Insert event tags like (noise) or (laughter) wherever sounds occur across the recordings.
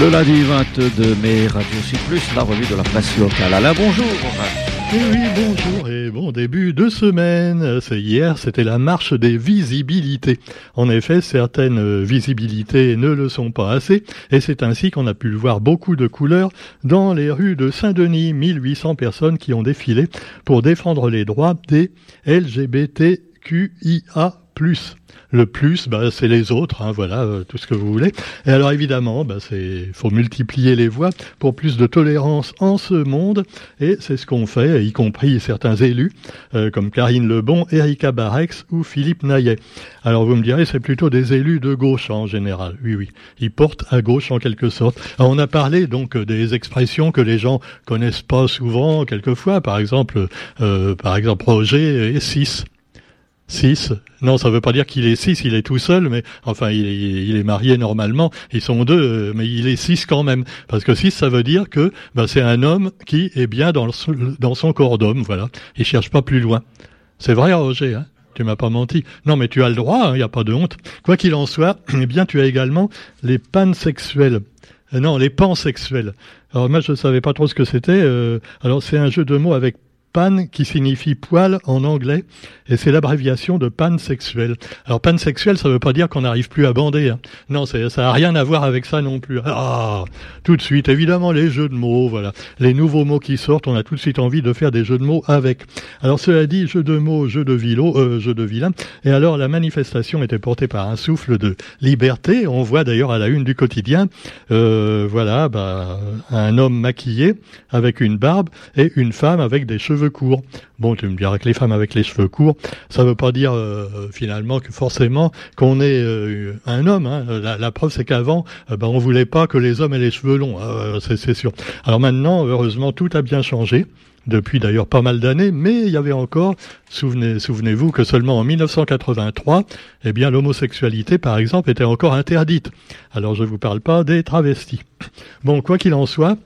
Le lundi 22 mai, Radio Sud Plus, la revue de la presse locale. Alain, bonjour. Et eh oui, bonjour et bon début de semaine. C'est hier, c'était la marche des visibilités. En effet, certaines visibilités ne le sont pas assez, et c'est ainsi qu'on a pu voir beaucoup de couleurs dans les rues de Saint-Denis. 1800 personnes qui ont défilé pour défendre les droits des LGBTQIA+. Le plus, bah, c'est les autres, hein, voilà, euh, tout ce que vous voulez. Et alors évidemment, bah, c'est faut multiplier les voix pour plus de tolérance en ce monde, et c'est ce qu'on fait, y compris certains élus, euh, comme Karine Lebon, Erika Barex ou Philippe Naillet. Alors vous me direz, c'est plutôt des élus de gauche en général. Oui, oui, ils portent à gauche en quelque sorte. on a parlé donc des expressions que les gens connaissent pas souvent, quelquefois, par exemple, euh, par exemple, Roger et 6. 6. Non, ça veut pas dire qu'il est 6, il est tout seul, mais enfin, il est, il est marié normalement. Ils sont deux, euh, mais il est 6 quand même. Parce que 6, ça veut dire que bah, c'est un homme qui est bien dans, dans son corps d'homme, voilà. Il cherche pas plus loin. C'est vrai, Roger, hein tu m'as pas menti. Non, mais tu as le droit, il hein, n'y a pas de honte. Quoi qu'il en soit, (clears throat) eh bien, tu as également les pansexuels. Euh, non, les pansexuels. Alors moi, je ne savais pas trop ce que c'était. Euh, alors c'est un jeu de mots avec pan qui signifie poil en anglais, et c'est l'abréviation de pansexuel. Alors pansexuel, ça ne veut pas dire qu'on n'arrive plus à bander. Hein. Non, ça n'a rien à voir avec ça non plus. Ah, tout de suite, évidemment, les jeux de mots, voilà. Les nouveaux mots qui sortent, on a tout de suite envie de faire des jeux de mots avec. Alors cela dit, jeu de mots, jeu de vilo, euh, jeu de vilain. Et alors la manifestation était portée par un souffle de liberté. On voit d'ailleurs à la une du quotidien, euh, voilà, bah, un homme maquillé avec une barbe et une femme avec des cheveux courts. Bon, tu me diras que les femmes avec les cheveux courts, ça ne veut pas dire euh, finalement que forcément qu'on est euh, un homme. Hein. La, preuve, c'est qu'avant, euh, ben, on voulait pas que les hommes aient les cheveux longs, hein, c'est sûr. Alors maintenant, heureusement, tout a bien changé depuis d'ailleurs pas mal d'années, mais il y avait encore, souvenez, souvenez-vous que seulement en 1983, eh bien l'homosexualité par exemple était encore interdite. Alors je vous parle pas des travestis. Bon, quoi qu'il en soit,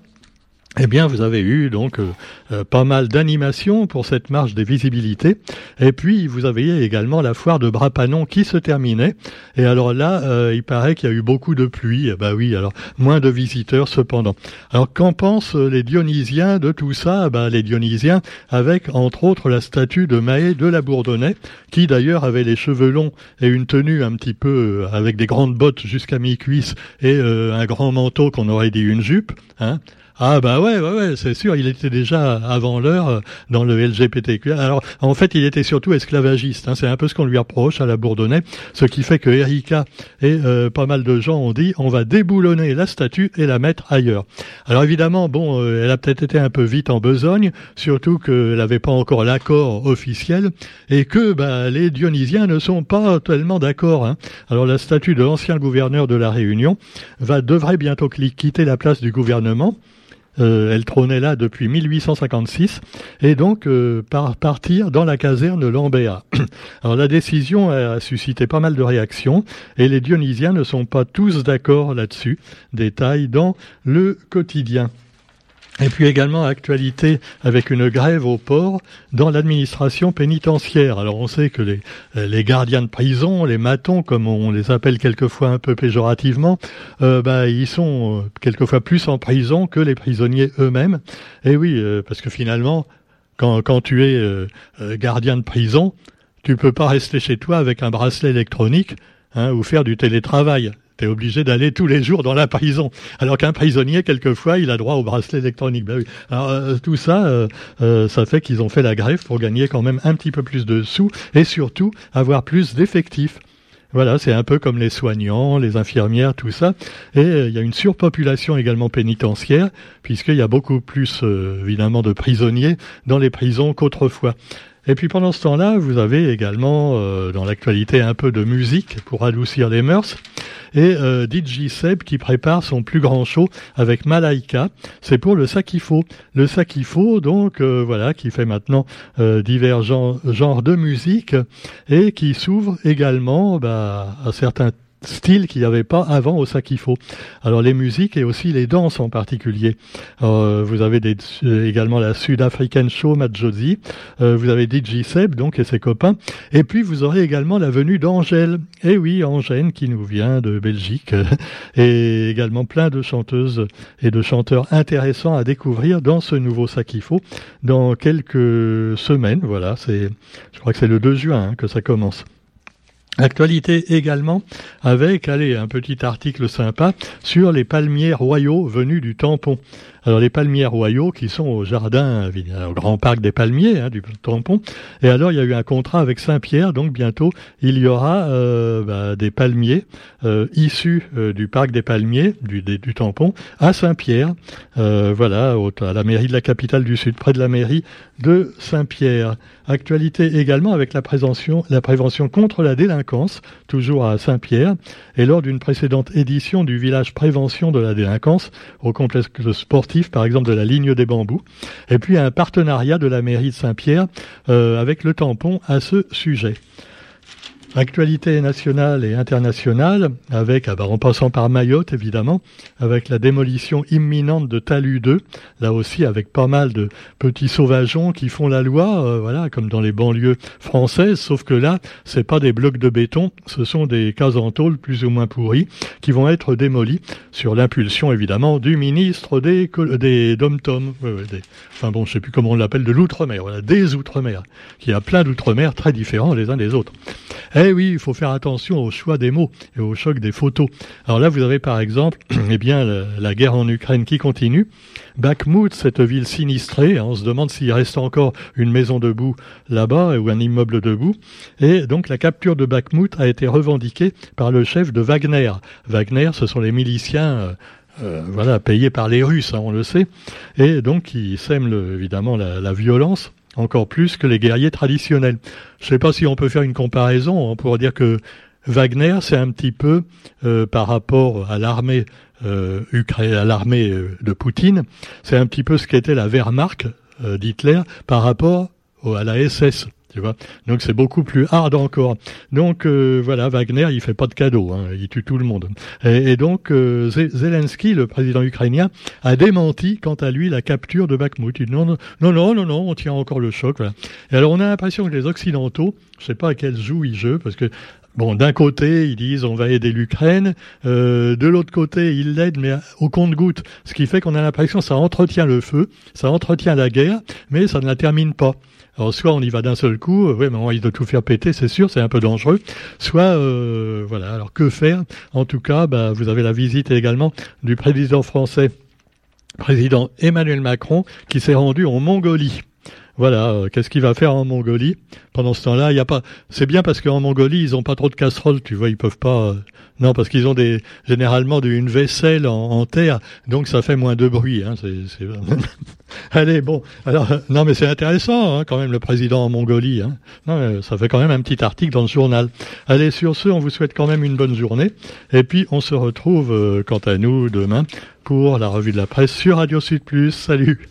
eh bien, vous avez eu donc euh, euh, pas mal d'animations pour cette marche des visibilités. Et puis, vous avez également la foire de Brapanon qui se terminait. Et alors là, euh, il paraît qu'il y a eu beaucoup de pluie. Bah oui, alors moins de visiteurs cependant. Alors, qu'en pensent les Dionysiens de tout ça? Bah, Les Dionysiens, avec entre autres la statue de Mahé de la Bourdonnais, qui d'ailleurs avait les cheveux longs et une tenue un petit peu avec des grandes bottes jusqu'à mi-cuisse et un grand manteau qu'on aurait dit une jupe. Hein ah bah ouais, ouais, ouais c'est sûr, il était déjà avant l'heure euh, dans le LGBTQ. Alors en fait, il était surtout esclavagiste. Hein, c'est un peu ce qu'on lui approche à la Bourdonnais, ce qui fait que Erika et euh, pas mal de gens ont dit on va déboulonner la statue et la mettre ailleurs. Alors évidemment, bon, euh, elle a peut-être été un peu vite en besogne, surtout qu'elle n'avait pas encore l'accord officiel et que bah, les Dionysiens ne sont pas tellement d'accord. Hein. Alors la statue de l'ancien gouverneur de la Réunion va devrait bientôt quitter la place du gouvernement. Euh, elle trônait là depuis 1856 et donc euh, par, partir dans la caserne Lambéa. (clears throat) Alors la décision a suscité pas mal de réactions et les Dionysiens ne sont pas tous d'accord là-dessus. Détail dans le quotidien. Et puis également actualité avec une grève au port dans l'administration pénitentiaire. Alors on sait que les, les, gardiens de prison, les matons comme on les appelle quelquefois un peu péjorativement, euh, bah, ils sont euh, quelquefois plus en prison que les prisonniers eux-mêmes. Et oui, euh, parce que finalement, quand, tu es euh, gardien de prison, tu peux pas rester chez toi avec un bracelet électronique hein, ou faire du télétravail. Tu obligé d'aller tous les jours dans la prison. Alors qu'un prisonnier, quelquefois, il a droit au bracelet électronique. Ben. Alors euh, tout ça, euh, euh, ça fait qu'ils ont fait la grève pour gagner quand même un petit peu plus de sous et surtout avoir plus d'effectifs. Voilà, c'est un peu comme les soignants, les infirmières, tout ça. Et il y a une surpopulation également pénitentiaire, puisqu'il y a beaucoup plus, évidemment, de prisonniers dans les prisons qu'autrefois. Et puis pendant ce temps-là, vous avez également dans l'actualité un peu de musique pour adoucir les mœurs et euh, DJ Seb qui prépare son plus grand show avec Malaika. C'est pour le Sakifo. Le Sakifo, donc euh, voilà, qui fait maintenant euh, divers genres, de musique et qui s'ouvre également bah, à certains style qu'il n'y avait pas avant au Sakifo. Alors les musiques et aussi les danses en particulier. Euh, vous avez des, également la sud-africaine Show Madjozi, euh, vous avez DJ Seb donc et ses copains, et puis vous aurez également la venue d'Angèle. Et eh oui, Angèle qui nous vient de Belgique, (laughs) et également plein de chanteuses et de chanteurs intéressants à découvrir dans ce nouveau Sakifo dans quelques semaines. Voilà, c'est, je crois que c'est le 2 juin hein, que ça commence. Actualité également avec, allez, un petit article sympa sur les palmiers royaux venus du tampon. Alors les palmiers royaux qui sont au jardin, au grand parc des palmiers hein, du tampon. Et alors il y a eu un contrat avec Saint-Pierre, donc bientôt il y aura euh, bah, des palmiers euh, issus euh, du parc des palmiers, du, tampon, à Saint-Pierre. voilà, à la mairie de la capitale du Sud, près de la mairie de Saint-Pierre. Actualité également avec la la prévention contre la délinquance, toujours à Saint-Pierre. Et lors d'une précédente édition du village prévention de la délinquance au complexe sportif par exemple de la ligne des bambous, et puis un partenariat de la mairie de Saint-Pierre euh, avec le tampon à ce sujet. Actualité nationale et internationale, avec, ah bah, en passant par Mayotte évidemment, avec la démolition imminente de Talus 2, là aussi avec pas mal de petits sauvageons qui font la loi, euh, voilà, comme dans les banlieues françaises, sauf que là, c'est pas des blocs de béton, ce sont des cases en plus ou moins pourries qui vont être démolis sur l'impulsion évidemment du ministre des des dom-tom, enfin bon, je sais plus comment on l'appelle, de l'outre-mer, voilà, des outre-mer, qui a plein d'outre-mer très différents les uns des autres. Eh oui, il faut faire attention au choix des mots et au choc des photos. Alors là, vous avez par exemple, (clears throat) eh bien, la, guerre en Ukraine qui continue. Bakhmut, cette ville sinistrée, hein, on se demande s'il reste encore une maison debout là-bas ou un immeuble debout. Et donc la capture de Bakhmut a été revendiquée par le chef de Wagner. Wagner, ce sont les miliciens. Euh, euh, voilà, payés par les Russes, hein, on le sait, et donc qui sèment évidemment la violence encore plus que les guerriers traditionnels. Je ne sais pas si on peut faire une comparaison, on pourrait dire que Wagner, c'est un petit peu euh, par rapport à l'armée euh, à l'armée euh, de Poutine, c'est un petit peu ce qu'était la Wehrmacht euh, d'Hitler par rapport à la SS. Donc c'est beaucoup plus hard encore. Donc euh, voilà, Wagner, il fait pas de cadeaux, hein, il tue tout le monde. Et, donc euh, Zelensky, le président ukrainien, a démenti quant à lui la capture de Bakhmut. Il dit non, non, non, non, non, on tient encore le choc. Et alors on a l'impression que les Occidentaux, je sais pas à quel joue ils jouent, parce que Bon, d'un côté, ils disent on va aider l'Ukraine, euh, de l'autre côté, ils l'aident, mais au compte-goutte, ce qui fait qu'on a l'impression que ça entretient le feu, ça entretient la guerre, mais ça ne la termine pas. Alors soit on y va d'un seul coup, euh, oui, mais on risque de tout faire péter, c'est sûr, c'est un peu dangereux. Soit, euh, voilà. Alors que faire? En tout cas, bah, vous avez la visite également du président français, président Emmanuel Macron, qui s'est rendu en Mongolie. Voilà, euh, qu'est-ce qu'il va faire en Mongolie Pendant ce temps-là, il y a pas. C'est bien parce qu'en Mongolie, ils ont pas trop de casseroles, tu vois, ils peuvent pas. Euh, non, parce qu'ils ont des généralement une vaisselle en, terre, donc ça fait moins de bruit. Hein, c'est, (laughs) Allez, bon, alors non, mais c'est intéressant hein, quand même le président en Mongolie. Hein. Non, ça fait quand même un petit article dans le journal. Allez, sur ce, on vous souhaite quand même une bonne journée, et puis on se retrouve euh, quant à nous demain pour la revue de la presse sur Radio Sud Plus. Salut.